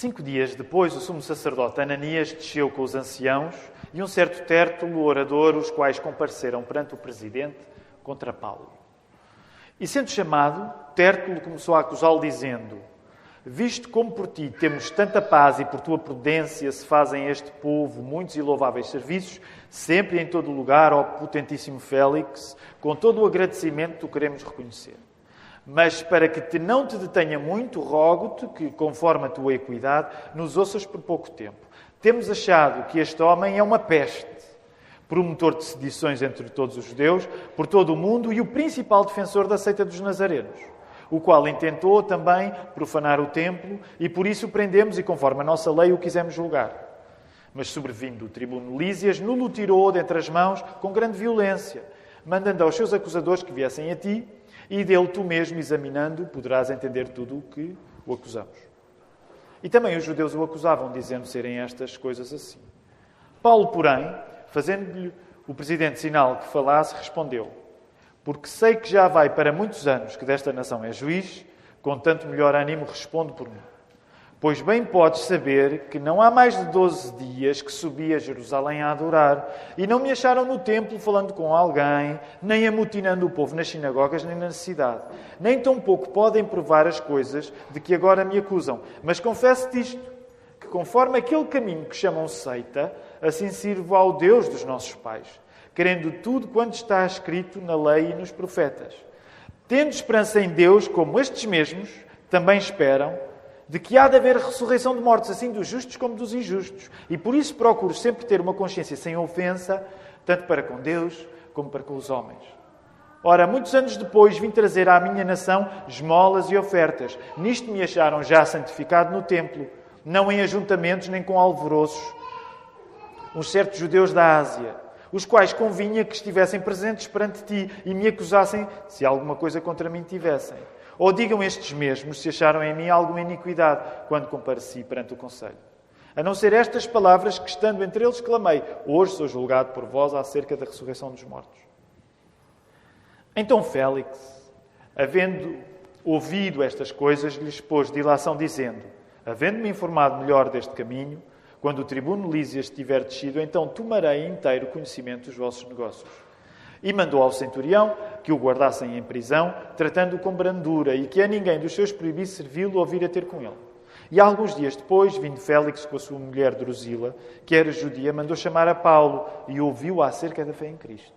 Cinco dias depois, o sumo sacerdote Ananias desceu com os anciãos e um certo tértulo orador, os quais compareceram perante o presidente contra Paulo. E sendo chamado, Tértulo começou a acusá-lo, dizendo: Visto como por ti temos tanta paz e por tua prudência se fazem este povo muitos e louváveis serviços, sempre e em todo lugar, ó potentíssimo Félix, com todo o agradecimento o queremos reconhecer. Mas para que te não te detenha muito, rogo-te que, conforme a tua equidade, nos ouças por pouco tempo. Temos achado que este homem é uma peste, promotor de sedições entre todos os judeus, por todo o mundo e o principal defensor da seita dos nazarenos, o qual intentou também profanar o templo e por isso prendemos e, conforme a nossa lei, o quisemos julgar. Mas, sobrevindo o tribuno Lísias, nulo tirou dentre as mãos com grande violência, mandando aos seus acusadores que viessem a ti e dele tu mesmo, examinando, poderás entender tudo o que o acusamos. E também os judeus o acusavam, dizendo serem estas coisas assim. Paulo, porém, fazendo-lhe o presidente sinal que falasse, respondeu: Porque sei que já vai para muitos anos que desta nação é juiz, com tanto melhor ânimo respondo por mim. Pois bem podes saber que não há mais de doze dias que subi a Jerusalém a adorar, e não me acharam no templo falando com alguém, nem amutinando o povo nas sinagogas, nem na cidade. Nem tampouco podem provar as coisas de que agora me acusam. Mas confesso-te isto, que conforme aquele caminho que chamam seita, assim sirvo ao Deus dos nossos pais, querendo tudo quanto está escrito na lei e nos profetas. Tendo esperança em Deus, como estes mesmos também esperam, de que há de haver ressurreição de mortos, assim dos justos como dos injustos. E por isso procuro sempre ter uma consciência sem ofensa, tanto para com Deus como para com os homens. Ora, muitos anos depois vim trazer à minha nação esmolas e ofertas. Nisto me acharam já santificado no templo, não em ajuntamentos nem com alvoroços. Uns certos judeus da Ásia, os quais convinha que estivessem presentes perante ti e me acusassem se alguma coisa contra mim tivessem. Ou digam estes mesmos se acharam em mim alguma iniquidade quando compareci perante o Conselho. A não ser estas palavras que, estando entre eles, clamei: Hoje sou julgado por vós acerca da ressurreição dos mortos. Então Félix, havendo ouvido estas coisas, lhes pôs dilação, dizendo: Havendo-me informado melhor deste caminho, quando o tribuno Lísias estiver descido, então tomarei inteiro conhecimento dos vossos negócios. E mandou ao centurião que o guardassem em prisão, tratando-o com brandura, e que a ninguém dos seus proibisse servi-lo ou vir a ter com ele. E alguns dias depois, vindo Félix com a sua mulher Drusila, que era judia, mandou chamar a Paulo e ouviu acerca da fé em Cristo.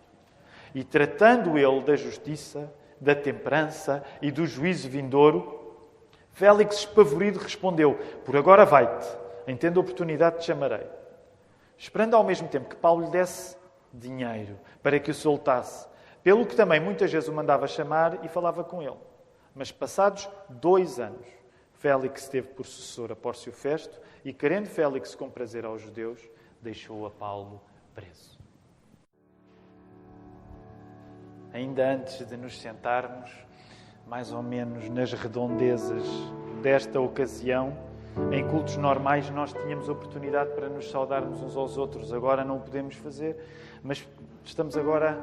E tratando ele da justiça, da temperança e do juízo vindouro, Félix, espavorido, respondeu: Por agora vai-te, em tendo oportunidade te chamarei. Esperando ao mesmo tempo que Paulo lhe desse dinheiro para que o soltasse. Pelo que também muitas vezes o mandava chamar e falava com ele. Mas passados dois anos, Félix teve por sucessor a Pórcio Festo e, querendo Félix comprazer aos judeus, deixou a Paulo preso. Ainda antes de nos sentarmos, mais ou menos nas redondezas desta ocasião, em cultos normais nós tínhamos oportunidade para nos saudarmos uns aos outros, agora não o podemos fazer mas estamos agora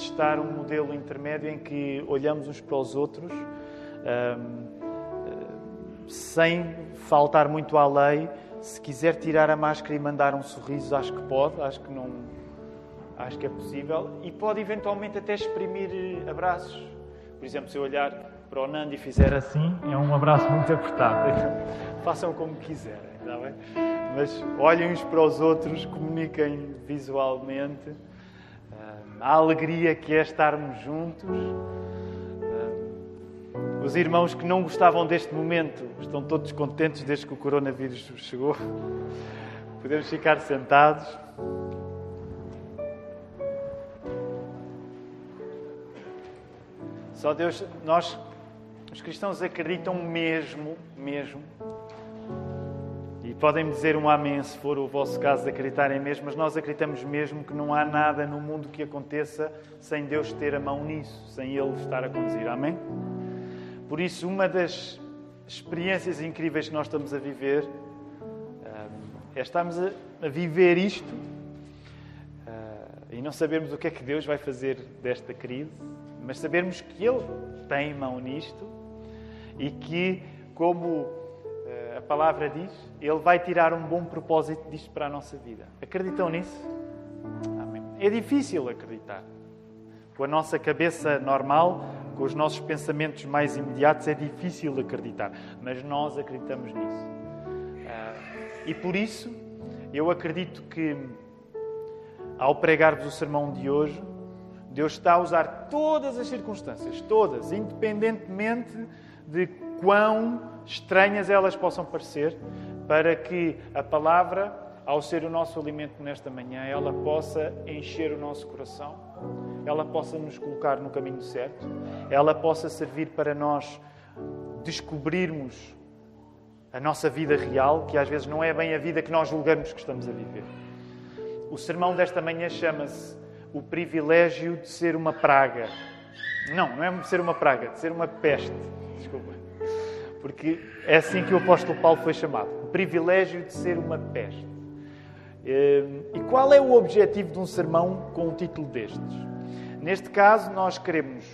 testar um modelo intermédio em que olhamos uns para os outros um, sem faltar muito à lei. Se quiser tirar a máscara e mandar um sorriso, acho que pode, acho que não, acho que é possível e pode eventualmente até exprimir abraços. Por exemplo, se eu olhar para o Nando e fizer assim, é um abraço muito apertado. Façam como quiserem, está bem? Mas olhem uns para os outros, comuniquem visualmente. A alegria que é estarmos juntos. Os irmãos que não gostavam deste momento estão todos contentes desde que o coronavírus chegou. Podemos ficar sentados. Só Deus, nós, os cristãos, acreditam mesmo, mesmo podem dizer um amém se for o vosso caso de acreditarem mesmo, mas nós acreditamos mesmo que não há nada no mundo que aconteça sem Deus ter a mão nisso, sem Ele estar a conduzir. Amém? Por isso, uma das experiências incríveis que nós estamos a viver ah, é estarmos a viver isto ah, e não sabermos o que é que Deus vai fazer desta crise, mas sabermos que Ele tem mão nisto e que, como palavra diz, Ele vai tirar um bom propósito disto para a nossa vida. Acreditam nisso? Amém. É difícil acreditar. Com a nossa cabeça normal, com os nossos pensamentos mais imediatos, é difícil acreditar. Mas nós acreditamos nisso. Ah, e por isso, eu acredito que, ao pregar-vos o sermão de hoje, Deus está a usar todas as circunstâncias, todas, independentemente de quão estranhas elas possam parecer, para que a palavra, ao ser o nosso alimento nesta manhã, ela possa encher o nosso coração, ela possa nos colocar no caminho certo, ela possa servir para nós descobrirmos a nossa vida real, que às vezes não é bem a vida que nós julgamos que estamos a viver. O sermão desta manhã chama-se O privilégio de ser uma praga. Não, não é ser uma praga, de ser uma peste. Desculpa. Porque é assim que o apóstolo Paulo foi chamado. O privilégio de ser uma peste. Ehm, e qual é o objetivo de um sermão com um título destes? Neste caso, nós queremos,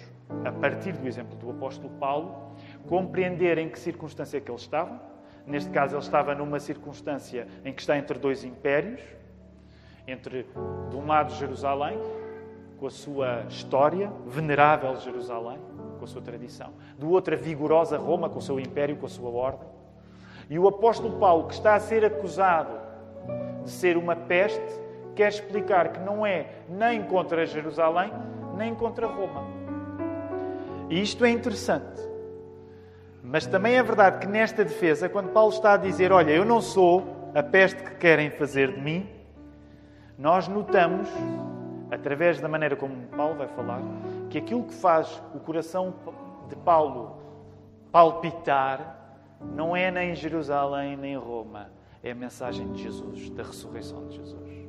a partir do exemplo do apóstolo Paulo, compreender em que circunstância é que ele estava, Neste caso, ele estava numa circunstância em que está entre dois impérios, entre, de um lado, Jerusalém, com a sua história, venerável Jerusalém, a sua tradição, do outro, a vigorosa Roma, com o seu império, com a sua ordem. E o apóstolo Paulo, que está a ser acusado de ser uma peste, quer explicar que não é nem contra Jerusalém, nem contra Roma. E isto é interessante. Mas também é verdade que nesta defesa, quando Paulo está a dizer: Olha, eu não sou a peste que querem fazer de mim, nós notamos, através da maneira como Paulo vai falar, que aquilo que faz o coração de Paulo palpitar não é nem Jerusalém nem Roma, é a mensagem de Jesus, da ressurreição de Jesus.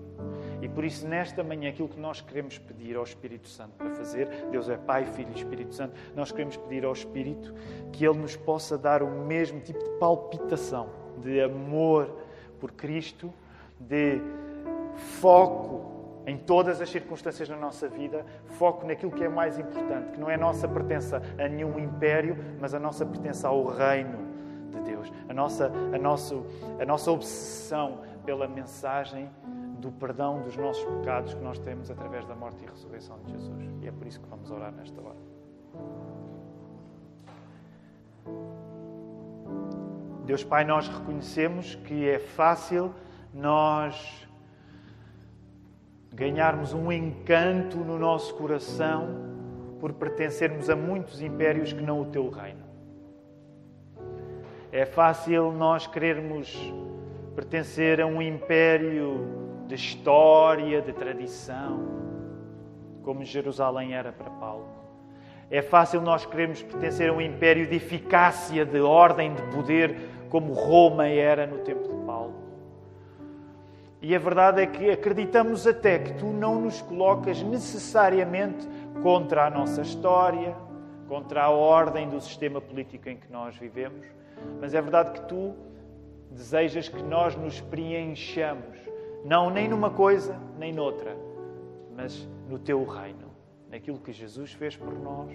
E por isso, nesta manhã, aquilo que nós queremos pedir ao Espírito Santo para fazer, Deus é Pai, Filho e Espírito Santo, nós queremos pedir ao Espírito que Ele nos possa dar o mesmo tipo de palpitação, de amor por Cristo, de foco em todas as circunstâncias da nossa vida, foco naquilo que é mais importante, que não é a nossa pertença a nenhum império, mas a nossa pertença ao reino de Deus, a nossa, a nosso, a nossa obsessão pela mensagem do perdão dos nossos pecados que nós temos através da morte e ressurreição de Jesus. E é por isso que vamos orar nesta hora. Deus Pai, nós reconhecemos que é fácil nós ganharmos um encanto no nosso coração por pertencermos a muitos impérios que não o teu reino. É fácil nós querermos pertencer a um império de história, de tradição, como Jerusalém era para Paulo. É fácil nós queremos pertencer a um império de eficácia, de ordem, de poder, como Roma era no tempo. E a verdade é que acreditamos até que tu não nos colocas necessariamente contra a nossa história, contra a ordem do sistema político em que nós vivemos, mas é verdade que tu desejas que nós nos preenchamos não nem numa coisa, nem noutra, mas no teu reino, naquilo que Jesus fez por nós,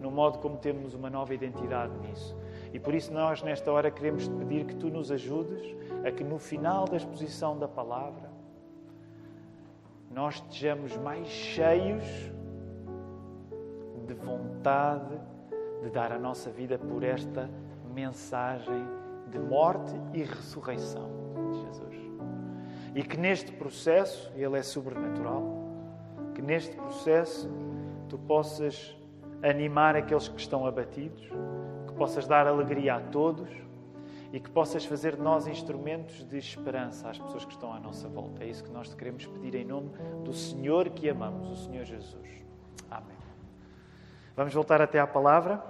no modo como temos uma nova identidade nisso. E por isso nós, nesta hora, queremos te pedir que tu nos ajudes a que no final da exposição da palavra nós estejamos mais cheios de vontade de dar a nossa vida por esta mensagem de morte e ressurreição de Jesus. E que neste processo, ele é sobrenatural, que neste processo tu possas animar aqueles que estão abatidos, possas dar alegria a todos e que possas fazer de nós instrumentos de esperança às pessoas que estão à nossa volta. É isso que nós te queremos pedir em nome do Senhor que amamos, o Senhor Jesus. Amém. Vamos voltar até à palavra.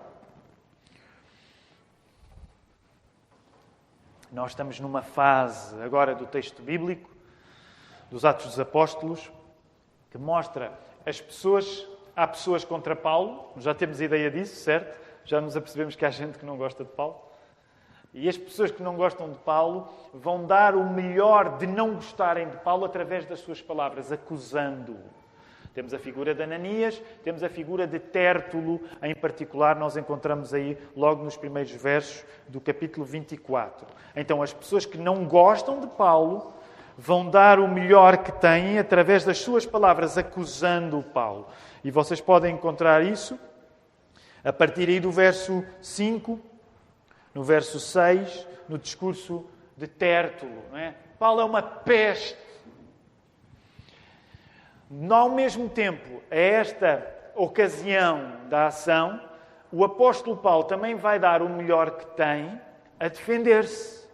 Nós estamos numa fase agora do texto bíblico dos Atos dos Apóstolos, que mostra as pessoas. Há pessoas contra Paulo, já temos ideia disso, certo? Já nos apercebemos que há gente que não gosta de Paulo. E as pessoas que não gostam de Paulo vão dar o melhor de não gostarem de Paulo através das suas palavras, acusando-o. Temos a figura de Ananias, temos a figura de Tértulo, em particular, nós encontramos aí logo nos primeiros versos do capítulo 24. Então, as pessoas que não gostam de Paulo vão dar o melhor que têm através das suas palavras, acusando Paulo. E vocês podem encontrar isso a partir aí do verso 5, no verso 6, no discurso de Tértulo. Não é? Paulo é uma peste ao mesmo tempo, a esta ocasião da ação, o apóstolo Paulo também vai dar o melhor que tem a defender-se.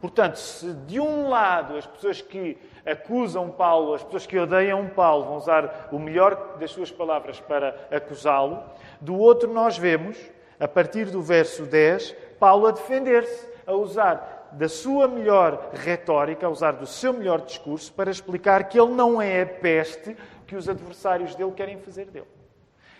Portanto, se de um lado as pessoas que acusam Paulo, as pessoas que odeiam Paulo, vão usar o melhor das suas palavras para acusá-lo, do outro nós vemos, a partir do verso 10, Paulo a defender-se, a usar da sua melhor retórica, a usar do seu melhor discurso para explicar que ele não é a peste que os adversários dele querem fazer dele.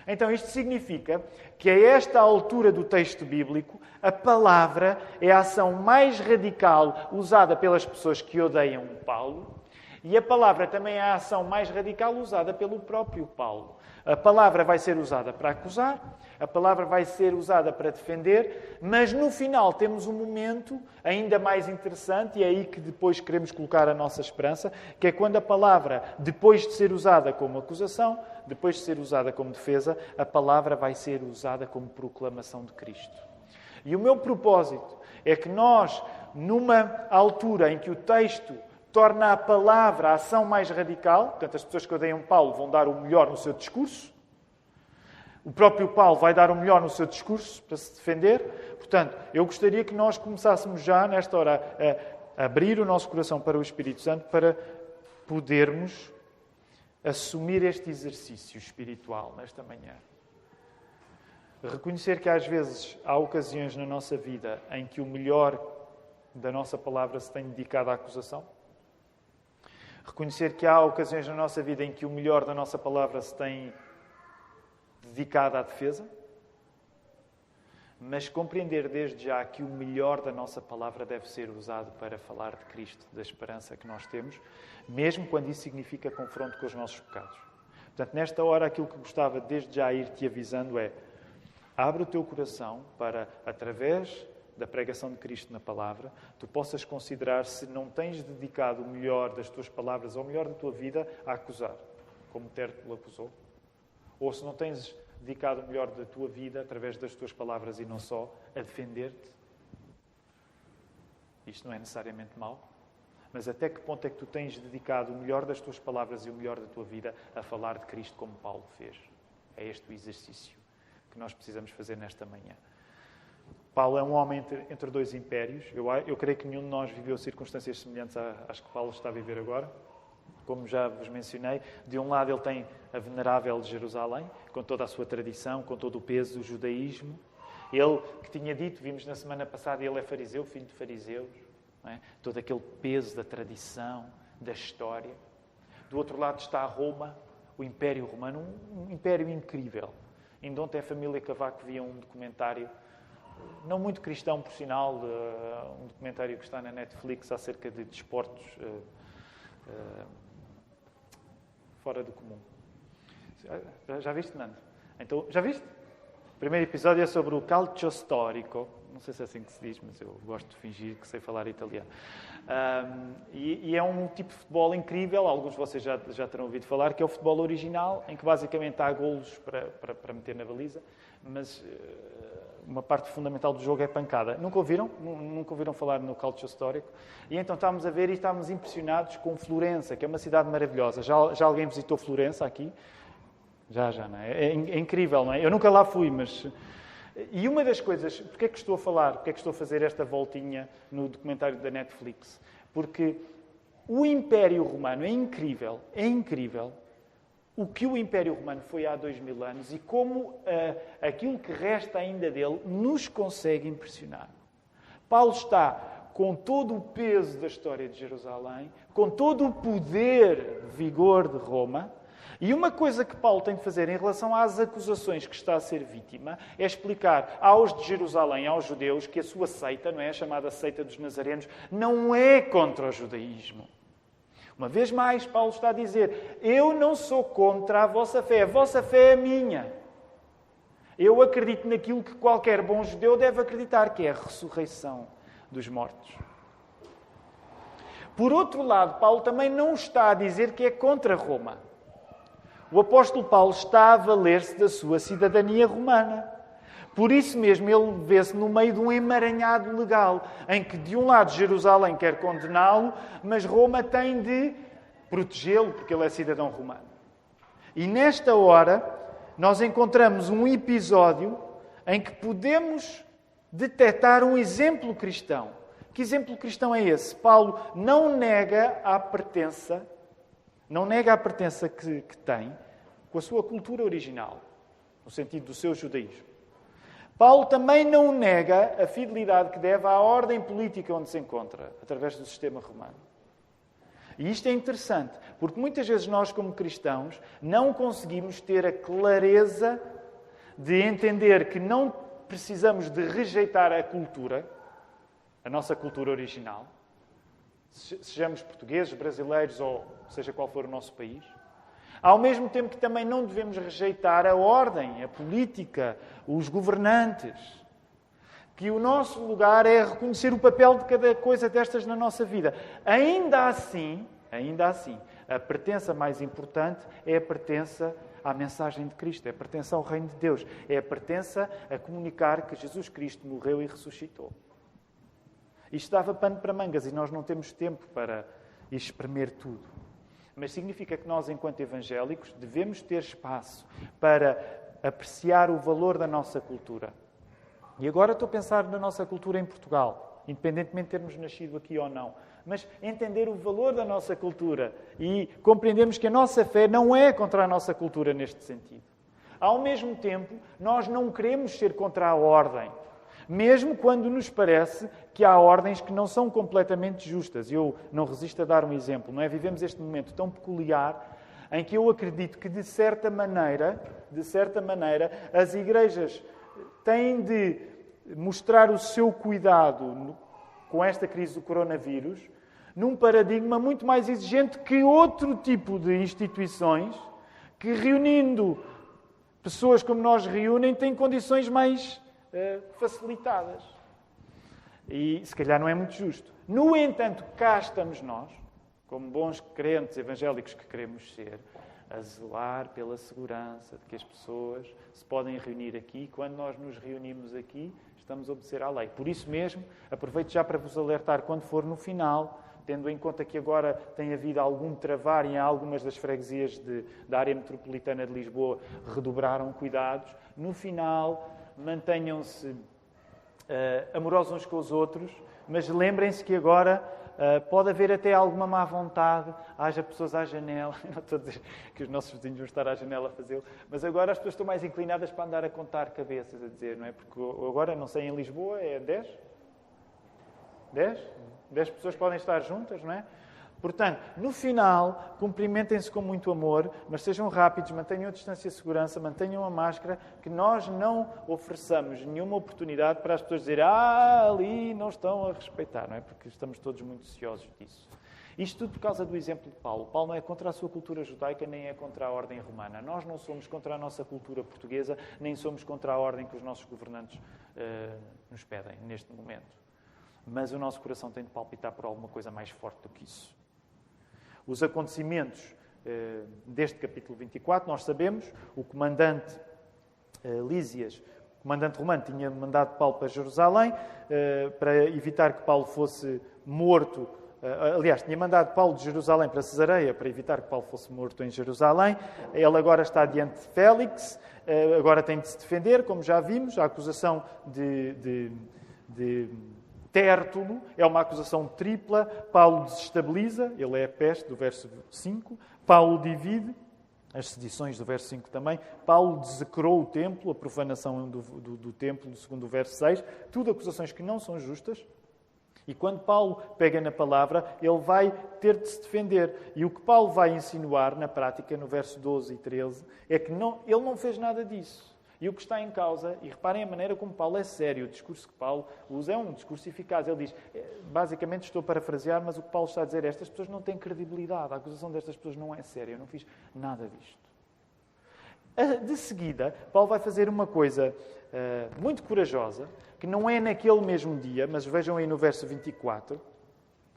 Então, isto significa que, a esta altura do texto bíblico, a palavra é a ação mais radical usada pelas pessoas que odeiam Paulo, e a palavra também é a ação mais radical usada pelo próprio Paulo. A palavra vai ser usada para acusar, a palavra vai ser usada para defender, mas no final temos um momento ainda mais interessante, e é aí que depois queremos colocar a nossa esperança, que é quando a palavra, depois de ser usada como acusação, depois de ser usada como defesa, a palavra vai ser usada como proclamação de Cristo. E o meu propósito é que nós, numa altura em que o texto torna a palavra a ação mais radical. Portanto, as pessoas que odeiam Paulo vão dar o melhor no seu discurso. O próprio Paulo vai dar o melhor no seu discurso para se defender. Portanto, eu gostaria que nós começássemos já, nesta hora, a abrir o nosso coração para o Espírito Santo para podermos assumir este exercício espiritual nesta manhã. Reconhecer que às vezes há ocasiões na nossa vida em que o melhor da nossa palavra se tem dedicado à acusação Reconhecer que há ocasiões na nossa vida em que o melhor da nossa palavra se tem dedicado à defesa, mas compreender desde já que o melhor da nossa palavra deve ser usado para falar de Cristo, da esperança que nós temos, mesmo quando isso significa confronto com os nossos pecados. Portanto, nesta hora, aquilo que gostava desde já ir te avisando é: abre o teu coração para, através da pregação de Cristo na palavra, tu possas considerar se não tens dedicado o melhor das tuas palavras ou o melhor da tua vida a acusar, como Tértulo acusou, ou se não tens dedicado o melhor da tua vida através das tuas palavras e não só a defender-te. Isto não é necessariamente mau, mas até que ponto é que tu tens dedicado o melhor das tuas palavras e o melhor da tua vida a falar de Cristo como Paulo fez? É este o exercício que nós precisamos fazer nesta manhã. Paulo é um homem entre, entre dois impérios. Eu, eu, creio que nenhum de nós viveu circunstâncias semelhantes às que Paulo está a viver agora. Como já vos mencionei, de um lado ele tem a venerável Jerusalém, com toda a sua tradição, com todo o peso do judaísmo. Ele que tinha dito, vimos na semana passada, ele é fariseu, filho de fariseus. É? Todo aquele peso da tradição, da história. Do outro lado está Roma, o Império Romano, um, um império incrível. Ainda ontem a família Cavaco via um documentário não muito cristão, por sinal, um documentário que está na Netflix acerca de desportos uh, uh, fora do comum. Já, já viste, Nando? Então, já viste? O primeiro episódio é sobre o calcio storico. Não sei se é assim que se diz, mas eu gosto de fingir que sei falar italiano. Um, e, e, é um tipo de futebol incrível, alguns de vocês já, já terão ouvido falar, que é o futebol original, em que basicamente há golos para, para, para meter na baliza, mas uh, uma parte fundamental do jogo é pancada. Nunca ouviram? Nunca ouviram falar no calcio histórico? E então estávamos a ver e estávamos impressionados com Florença, que é uma cidade maravilhosa. Já, já alguém visitou Florença aqui? Já, já, não é? é? É, incrível, não é? Eu nunca lá fui, mas... E uma das coisas... Porquê é que estou a falar? Porquê é que estou a fazer esta voltinha no documentário da Netflix? Porque o Império Romano é incrível, é incrível, o que o Império Romano foi há dois mil anos e como uh, aquilo que resta ainda dele nos consegue impressionar. Paulo está com todo o peso da história de Jerusalém, com todo o poder, vigor de Roma, e uma coisa que Paulo tem de fazer em relação às acusações que está a ser vítima é explicar aos de Jerusalém, aos judeus, que a sua seita, não é a chamada seita dos nazarenos, não é contra o judaísmo. Uma vez mais, Paulo está a dizer: Eu não sou contra a vossa fé, a vossa fé é minha. Eu acredito naquilo que qualquer bom judeu deve acreditar, que é a ressurreição dos mortos. Por outro lado, Paulo também não está a dizer que é contra Roma. O apóstolo Paulo está a valer-se da sua cidadania romana. Por isso mesmo, ele vê-se no meio de um emaranhado legal, em que, de um lado, Jerusalém quer condená-lo, mas Roma tem de protegê-lo, porque ele é cidadão romano. E nesta hora, nós encontramos um episódio em que podemos detectar um exemplo cristão. Que exemplo cristão é esse? Paulo não nega a pertença, não nega a pertença que, que tem com a sua cultura original, no sentido do seu judaísmo. Paulo também não nega a fidelidade que deve à ordem política onde se encontra, através do sistema romano. E isto é interessante, porque muitas vezes nós, como cristãos, não conseguimos ter a clareza de entender que não precisamos de rejeitar a cultura, a nossa cultura original, sejamos portugueses, brasileiros ou seja qual for o nosso país, ao mesmo tempo que também não devemos rejeitar a ordem, a política, os governantes. Que o nosso lugar é reconhecer o papel de cada coisa destas na nossa vida. Ainda assim, ainda assim, a pertença mais importante é a pertença à mensagem de Cristo, é a pertença ao reino de Deus, é a pertença a comunicar que Jesus Cristo morreu e ressuscitou. Isto dava pano para mangas e nós não temos tempo para espremer tudo mas significa que nós, enquanto evangélicos, devemos ter espaço para apreciar o valor da nossa cultura. E agora estou a pensar na nossa cultura em Portugal, independentemente de termos nascido aqui ou não. Mas entender o valor da nossa cultura e compreendermos que a nossa fé não é contra a nossa cultura neste sentido. Ao mesmo tempo, nós não queremos ser contra a ordem mesmo quando nos parece que há ordens que não são completamente justas. Eu não resisto a dar um exemplo, não é? Vivemos este momento tão peculiar em que eu acredito que de certa maneira, de certa maneira, as igrejas têm de mostrar o seu cuidado com esta crise do coronavírus num paradigma muito mais exigente que outro tipo de instituições que reunindo pessoas como nós reúnem têm condições mais facilitadas. E se calhar não é muito justo. No entanto, cá estamos nós, como bons crentes evangélicos que queremos ser, a zelar pela segurança de que as pessoas se podem reunir aqui. Quando nós nos reunimos aqui, estamos a obedecer à lei. Por isso mesmo, aproveito já para vos alertar quando for no final, tendo em conta que agora tem havido algum travar em algumas das freguesias de, da área metropolitana de Lisboa, redobraram cuidados. No final, mantenham-se uh, amorosos uns com os outros, mas lembrem-se que agora uh, pode haver até alguma má vontade, haja pessoas à janela. Não estou a dizer que os nossos vizinhos vão estar à janela a fazê-lo, mas agora as pessoas estão mais inclinadas para andar a contar cabeças, a dizer, não é? Porque agora, não sei, em Lisboa é 10? 10? 10 pessoas podem estar juntas, não é? Portanto, no final, cumprimentem-se com muito amor, mas sejam rápidos, mantenham a distância de segurança, mantenham a máscara, que nós não ofereçamos nenhuma oportunidade para as pessoas dizerem ah, ali não estão a respeitar, não é? Porque estamos todos muito ansiosos disso. Isto tudo por causa do exemplo de Paulo. Paulo não é contra a sua cultura judaica, nem é contra a ordem romana. Nós não somos contra a nossa cultura portuguesa, nem somos contra a ordem que os nossos governantes uh, nos pedem neste momento. Mas o nosso coração tem de palpitar por alguma coisa mais forte do que isso os acontecimentos eh, deste capítulo 24, nós sabemos, o comandante eh, Lísias, o comandante romano, tinha mandado Paulo para Jerusalém eh, para evitar que Paulo fosse morto. Aliás, tinha mandado Paulo de Jerusalém para Cesareia para evitar que Paulo fosse morto em Jerusalém. Ele agora está diante de Félix, agora tem de se defender, como já vimos, a acusação de, de, de Tértulo é uma acusação tripla. Paulo desestabiliza, ele é a peste, do verso 5. Paulo divide, as sedições do verso 5 também. Paulo desecrou o templo, a profanação do, do, do templo, segundo o verso 6. Tudo acusações que não são justas. E quando Paulo pega na palavra, ele vai ter de se defender. E o que Paulo vai insinuar na prática, no verso 12 e 13, é que não, ele não fez nada disso. E o que está em causa, e reparem a maneira como Paulo é sério, o discurso que Paulo usa é um discurso eficaz. Ele diz, eh, basicamente estou a parafrasear, mas o que Paulo está a dizer é estas pessoas não têm credibilidade, a acusação destas pessoas não é séria, eu não fiz nada disto. De seguida, Paulo vai fazer uma coisa uh, muito corajosa, que não é naquele mesmo dia, mas vejam aí no verso 24,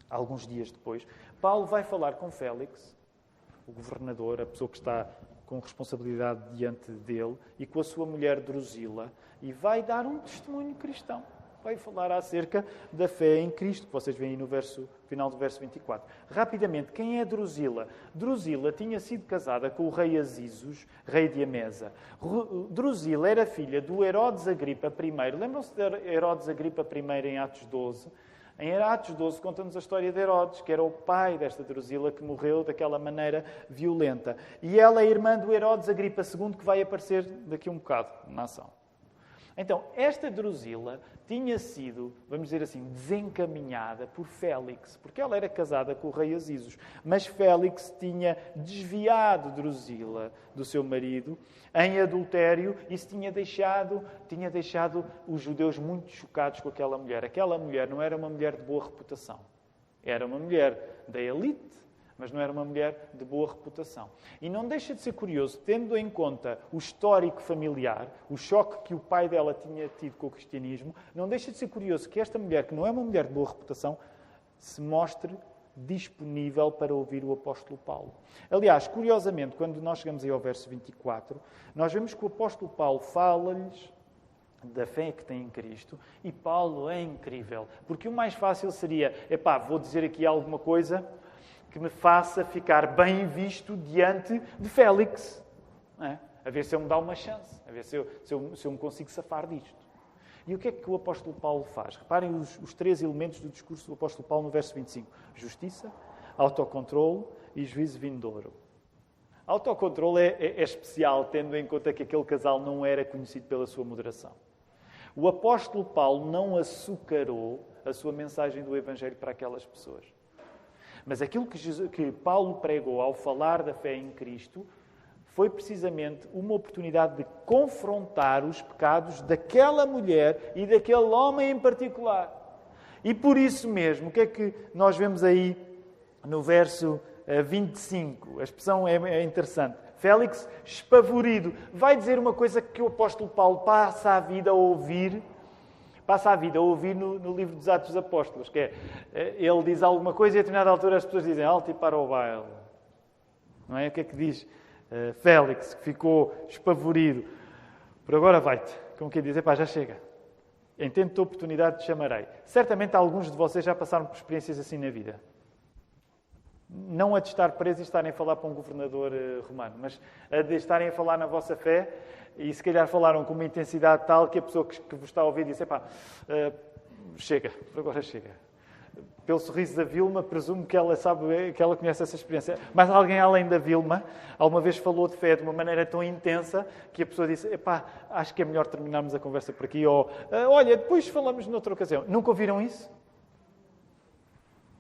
alguns dias depois, Paulo vai falar com Félix, o governador, a pessoa que está com responsabilidade diante dele, e com a sua mulher Drusila, e vai dar um testemunho cristão. Vai falar acerca da fé em Cristo, que vocês veem aí no verso, final do verso 24. Rapidamente, quem é Drusila? Drusila tinha sido casada com o rei Azizus, rei de Amesa. Drusila era filha do Herodes Agripa I. Lembram-se de Herodes Agripa I em Atos 12? Em Atos 12 conta-nos a história de Herodes, que era o pai desta Drusila que morreu daquela maneira violenta. E ela é irmã do Herodes Agripa II, que vai aparecer daqui um bocado na ação. Então, esta Drusila tinha sido, vamos dizer assim, desencaminhada por Félix, porque ela era casada com o rei Azisos. Mas Félix tinha desviado Drusila do seu marido em adultério e se tinha deixado, tinha deixado os judeus muito chocados com aquela mulher. Aquela mulher não era uma mulher de boa reputação. Era uma mulher da elite mas não era uma mulher de boa reputação. E não deixa de ser curioso, tendo em conta o histórico familiar, o choque que o pai dela tinha tido com o cristianismo, não deixa de ser curioso que esta mulher, que não é uma mulher de boa reputação, se mostre disponível para ouvir o apóstolo Paulo. Aliás, curiosamente, quando nós chegamos aí ao verso 24, nós vemos que o apóstolo Paulo fala-lhes da fé que tem em Cristo e Paulo é incrível, porque o mais fácil seria, epá, vou dizer aqui alguma coisa que me faça ficar bem visto diante de Félix. É? A ver se eu me dá uma chance, a ver se eu, se, eu, se eu me consigo safar disto. E o que é que o apóstolo Paulo faz? Reparem os, os três elementos do discurso do apóstolo Paulo no verso 25: justiça, autocontrole e juízo vindouro. Autocontrole é, é, é especial, tendo em conta que aquele casal não era conhecido pela sua moderação. O apóstolo Paulo não açucarou a sua mensagem do Evangelho para aquelas pessoas. Mas aquilo que, Jesus, que Paulo pregou ao falar da fé em Cristo foi precisamente uma oportunidade de confrontar os pecados daquela mulher e daquele homem em particular. E por isso mesmo, o que é que nós vemos aí no verso 25? Eh, a expressão é, é interessante. Félix, espavorido, vai dizer uma coisa que o apóstolo Paulo passa a vida a ouvir passa a vida a ouvir no, no, livro dos Atos dos Apóstolos, que é, eh, ele diz alguma coisa e a determinada altura as pessoas dizem alto e para o baile. Não é? O que é que diz uh, Félix, que ficou espavorido? Por agora vai-te. Como quem diz, pá, já chega. Entendo a oportunidade te chamarei. Certamente alguns de vocês já passaram por experiências assim na vida. Não a de estar preso e estarem a falar para um governador uh, romano, mas a de estarem a falar na vossa fé e se calhar falaram com uma intensidade tal que a pessoa que, vos está a ouvir disse: pá, uh, chega, por agora chega. Pelo sorriso da Vilma, presumo que ela sabe, que ela conhece essa experiência. Mas alguém além da Vilma, alguma vez falou de fé de uma maneira tão intensa que a pessoa disse: epá, acho que é melhor terminarmos a conversa por aqui. Ou, olha, depois falamos noutra ocasião. Nunca ouviram isso?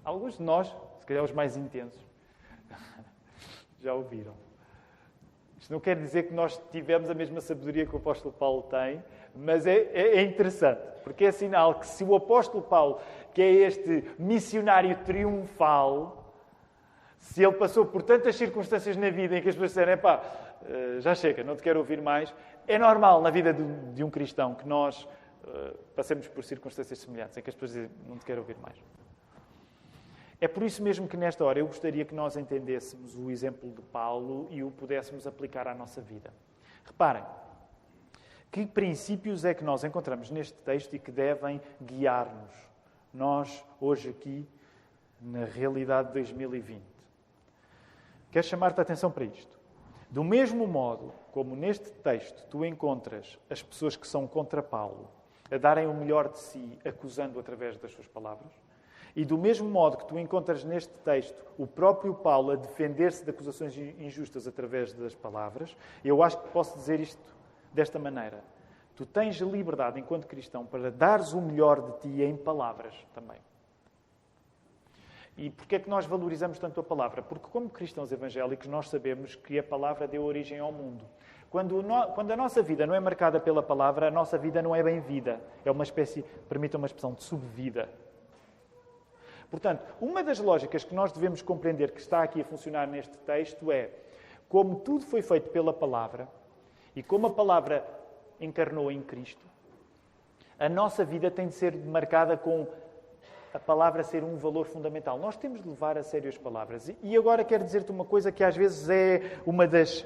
Alguns de nós, se calhar os mais intensos, já ouviram. Isto não quer dizer que nós tivemos a mesma sabedoria que o apóstolo Paulo tem, mas é, é, é, interessante, porque é sinal que se o apóstolo Paulo, que é este missionário triunfal, se ele passou por tantas circunstâncias na vida em que as pessoas disseram, pá, eh, já chega, não te quero ouvir mais, é normal na vida de um cristão que nós eh, passemos por circunstâncias semelhantes, em que as pessoas dizem, não te quero ouvir mais. É por isso mesmo que nesta hora eu gostaria que nós entendêssemos o exemplo de Paulo e o pudéssemos aplicar à nossa vida. Reparem, que princípios é que nós encontramos neste texto e que devem guiar-nos, nós, hoje aqui, na realidade de 2020? Quero chamar-te a atenção para isto. Do mesmo modo como neste texto tu encontras as pessoas que são contra Paulo a darem o melhor de si, acusando através das suas palavras, e do mesmo modo que tu encontras neste texto o próprio Paulo a defender-se de acusações injustas através das palavras, eu acho que posso dizer isto desta maneira. Tu tens liberdade, enquanto cristão, para dares o melhor de ti em palavras também. E porquê é que nós valorizamos tanto a palavra? Porque, como cristãos evangélicos, nós sabemos que a palavra deu origem ao mundo. Quando, a nossa vida não é marcada pela palavra, a nossa vida não é bem vida. É uma espécie, permita uma expressão, de subvida. Portanto, uma das lógicas que nós devemos compreender que está aqui a funcionar neste texto é como tudo foi feito pela palavra e como a palavra encarnou em Cristo, a nossa vida tem de ser marcada com a palavra ser um valor fundamental. Nós temos de levar a sério as palavras. E agora quero dizer-te uma coisa que às vezes é uma das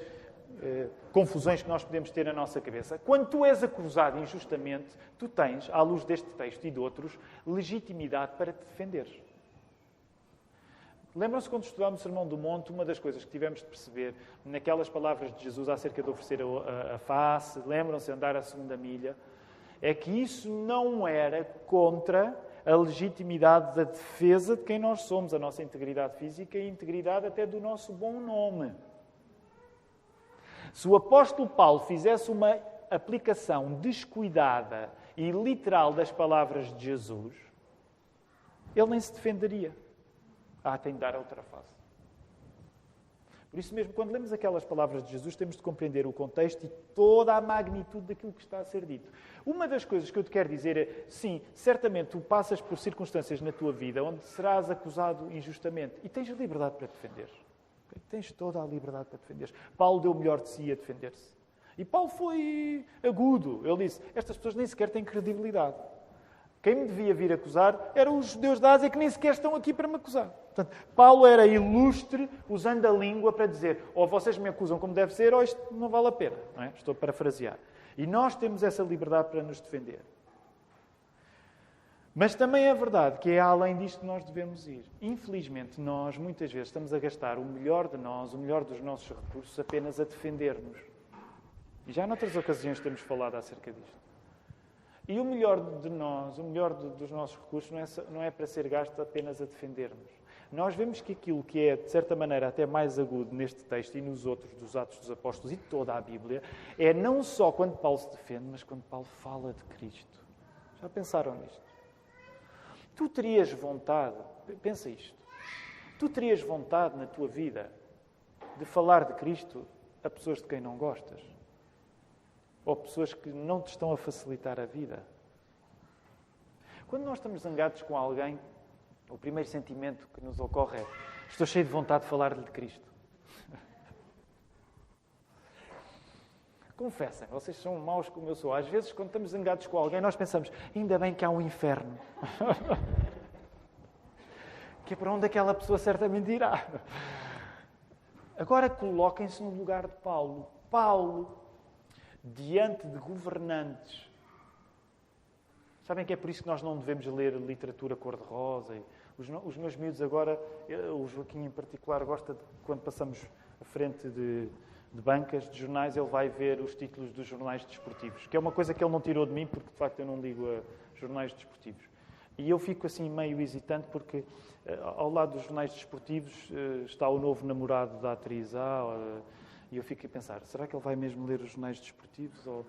eh, confusões que nós podemos ter na nossa cabeça. Quando tu és acusado injustamente, tu tens, à luz deste texto e de outros, legitimidade para te defenderes. Lembram-se quando estudámos o Sermão do Monte, uma das coisas que tivemos de perceber naquelas palavras de Jesus acerca de oferecer a, a face, lembram-se andar a segunda milha, é que isso não era contra a legitimidade da defesa de quem nós somos, a nossa integridade física e a integridade até do nosso bom nome. Se o apóstolo Paulo fizesse uma aplicação descuidada e literal das palavras de Jesus, ele nem se defenderia. Ah, tem de dar a outra face. Por isso mesmo, quando lemos aquelas palavras de Jesus, temos de compreender o contexto e toda a magnitude daquilo que está a ser dito. Uma das coisas que eu te quero dizer é: sim, certamente tu passas por circunstâncias na tua vida onde serás acusado injustamente e tens liberdade para defender. Tens toda a liberdade para defender. Paulo deu o melhor de si a defender-se. E Paulo foi agudo. Ele disse: Estas pessoas nem sequer têm credibilidade. Quem me devia vir acusar eram os judeus da Ásia que nem sequer estão aqui para me acusar. Portanto, Paulo era ilustre usando a língua para dizer ou vocês me acusam como deve ser ou isto não vale a pena. É? Estou a parafrasear. E nós temos essa liberdade para nos defender. Mas também é verdade que é além disto que nós devemos ir. Infelizmente, nós muitas vezes estamos a gastar o melhor de nós, o melhor dos nossos recursos, apenas a defender-nos. E já noutras ocasiões temos falado acerca disto. E o melhor de nós, o melhor dos nossos recursos, não é, não é para ser gasto apenas a defender-nos. Nós vemos que aquilo que é, de certa maneira, até mais agudo neste texto e nos outros dos Atos dos Apóstolos e toda a Bíblia, é não só quando Paulo se defende, mas quando Paulo fala de Cristo. Já pensaram nisto? Tu terias vontade, pensa isto, tu terias vontade na tua vida de falar de Cristo a pessoas de quem não gostas? Ou pessoas que não te estão a facilitar a vida? Quando nós estamos zangados com alguém, o primeiro sentimento que nos ocorre é: estou cheio de vontade de falar-lhe de Cristo. Confessem, vocês são maus como eu sou. Às vezes, quando estamos zangados com alguém, nós pensamos, ainda bem que há um inferno. que é para onde aquela pessoa certamente irá. Agora coloquem-se no lugar de Paulo. Paulo, diante de governantes. Sabem que é por isso que nós não devemos ler literatura cor-de-rosa. Os, os meus miúdos agora, o Joaquim em particular, gosta de, quando passamos à frente de de bancas, de jornais, ele vai ver os títulos dos jornais desportivos, que é uma coisa que ele não tirou de mim, porque de facto eu não ligo a jornais desportivos. E eu fico assim meio hesitante, porque eh, ao lado dos jornais desportivos eh, está o novo namorado da atriz A. E eu fico a pensar, será que ele vai mesmo ler os jornais desportivos? Ou, uh,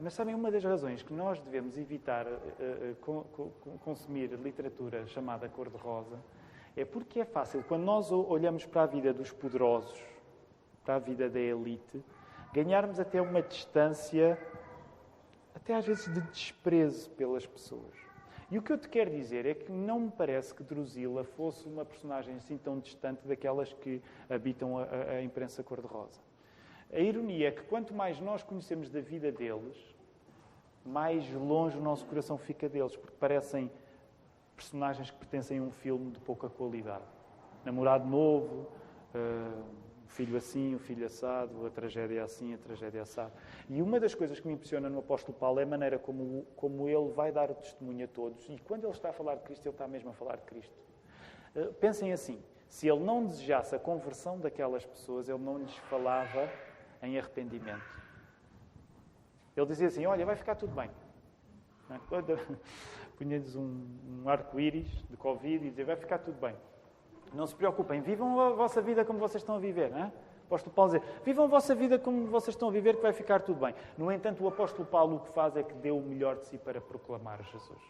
mas sabem, uma das razões que nós devemos evitar uh, uh, consumir literatura chamada cor-de-rosa é porque é fácil, quando nós olhamos para a vida dos poderosos, para a vida da elite, ganharmos até uma distância, até às vezes de desprezo pelas pessoas. E o que eu te quero dizer é que não me parece que Drusila fosse uma personagem assim tão distante daquelas que habitam a, a, imprensa cor-de-rosa. A ironia é que quanto mais nós conhecemos da vida deles, mais longe o nosso coração fica deles, porque parecem personagens que pertencem a um filme de pouca qualidade. Namorado novo, uh, o filho assim, o filho assado, a tragédia assim, a tragédia assado. E uma das coisas que me impressiona no apóstolo Paulo é a maneira como, como ele vai dar o testemunho a todos. E quando ele está a falar de Cristo, ele está mesmo a falar de Cristo. Uh, pensem assim: se ele não desejasse a conversão daquelas pessoas, ele não lhes falava em arrependimento. Ele dizia assim: Olha, vai ficar tudo bem. É? Punha-lhes um, um arco-íris de Covid e dizia: Vai ficar tudo bem. Não se preocupem, vivam a vossa vida como vocês estão a viver. Não é? O apóstolo Paulo diz: vivam a vossa vida como vocês estão a viver, que vai ficar tudo bem. No entanto, o apóstolo Paulo o que faz é que deu o melhor de si para proclamar Jesus,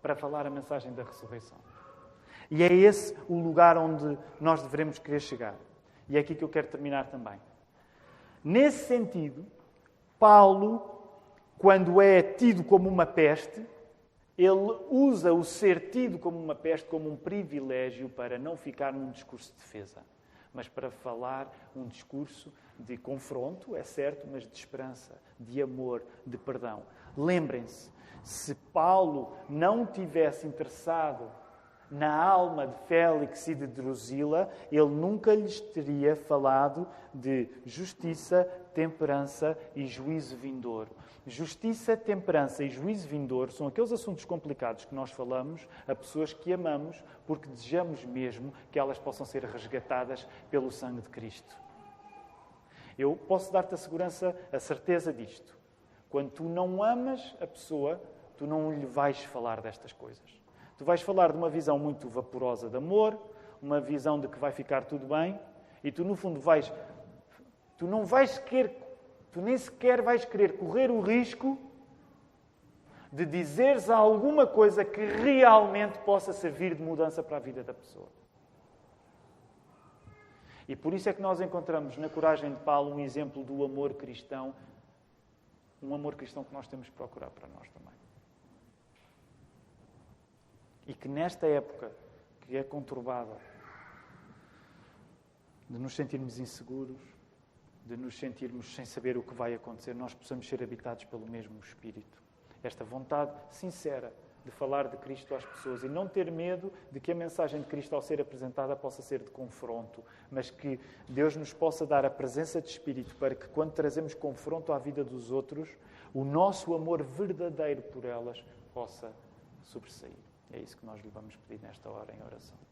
para falar a mensagem da ressurreição. E é esse o lugar onde nós devemos querer chegar. E é aqui que eu quero terminar também. Nesse sentido, Paulo, quando é tido como uma peste, ele usa o ser tido como uma peste como um privilégio para não ficar num discurso de defesa, mas para falar um discurso de confronto, é certo, mas de esperança, de amor, de perdão. Lembrem-se, se Paulo não tivesse interessado na alma de Félix e de Drusila, ele nunca lhes teria falado de justiça, temperança e juízo vindouro. Justiça, temperança e juízo vindouro são aqueles assuntos complicados que nós falamos a pessoas que amamos porque desejamos mesmo que elas possam ser resgatadas pelo sangue de Cristo. Eu posso dar-te a segurança, a certeza disto. Quando tu não amas a pessoa, tu não lhe vais falar destas coisas. Tu vais falar de uma visão muito vaporosa de amor, uma visão de que vai ficar tudo bem, e tu, no fundo, vais. Tu não vais querer. Tu nem sequer vais querer correr o risco de dizeres alguma coisa que realmente possa servir de mudança para a vida da pessoa. E por isso é que nós encontramos na coragem de Paulo um exemplo do amor cristão, um amor cristão que nós temos que procurar para nós também. E que nesta época, que é conturbada, de nos sentirmos inseguros, de nos sentirmos sem saber o que vai acontecer, nós possamos ser habitados pelo mesmo Espírito. Esta vontade sincera de falar de Cristo às pessoas e não ter medo de que a mensagem de Cristo, ao ser apresentada, possa ser de confronto, mas que Deus nos possa dar a presença de Espírito para que, quando trazemos confronto à vida dos outros, o nosso amor verdadeiro por elas possa sobressair. É isso que nós lhe vamos pedir nesta hora em oração.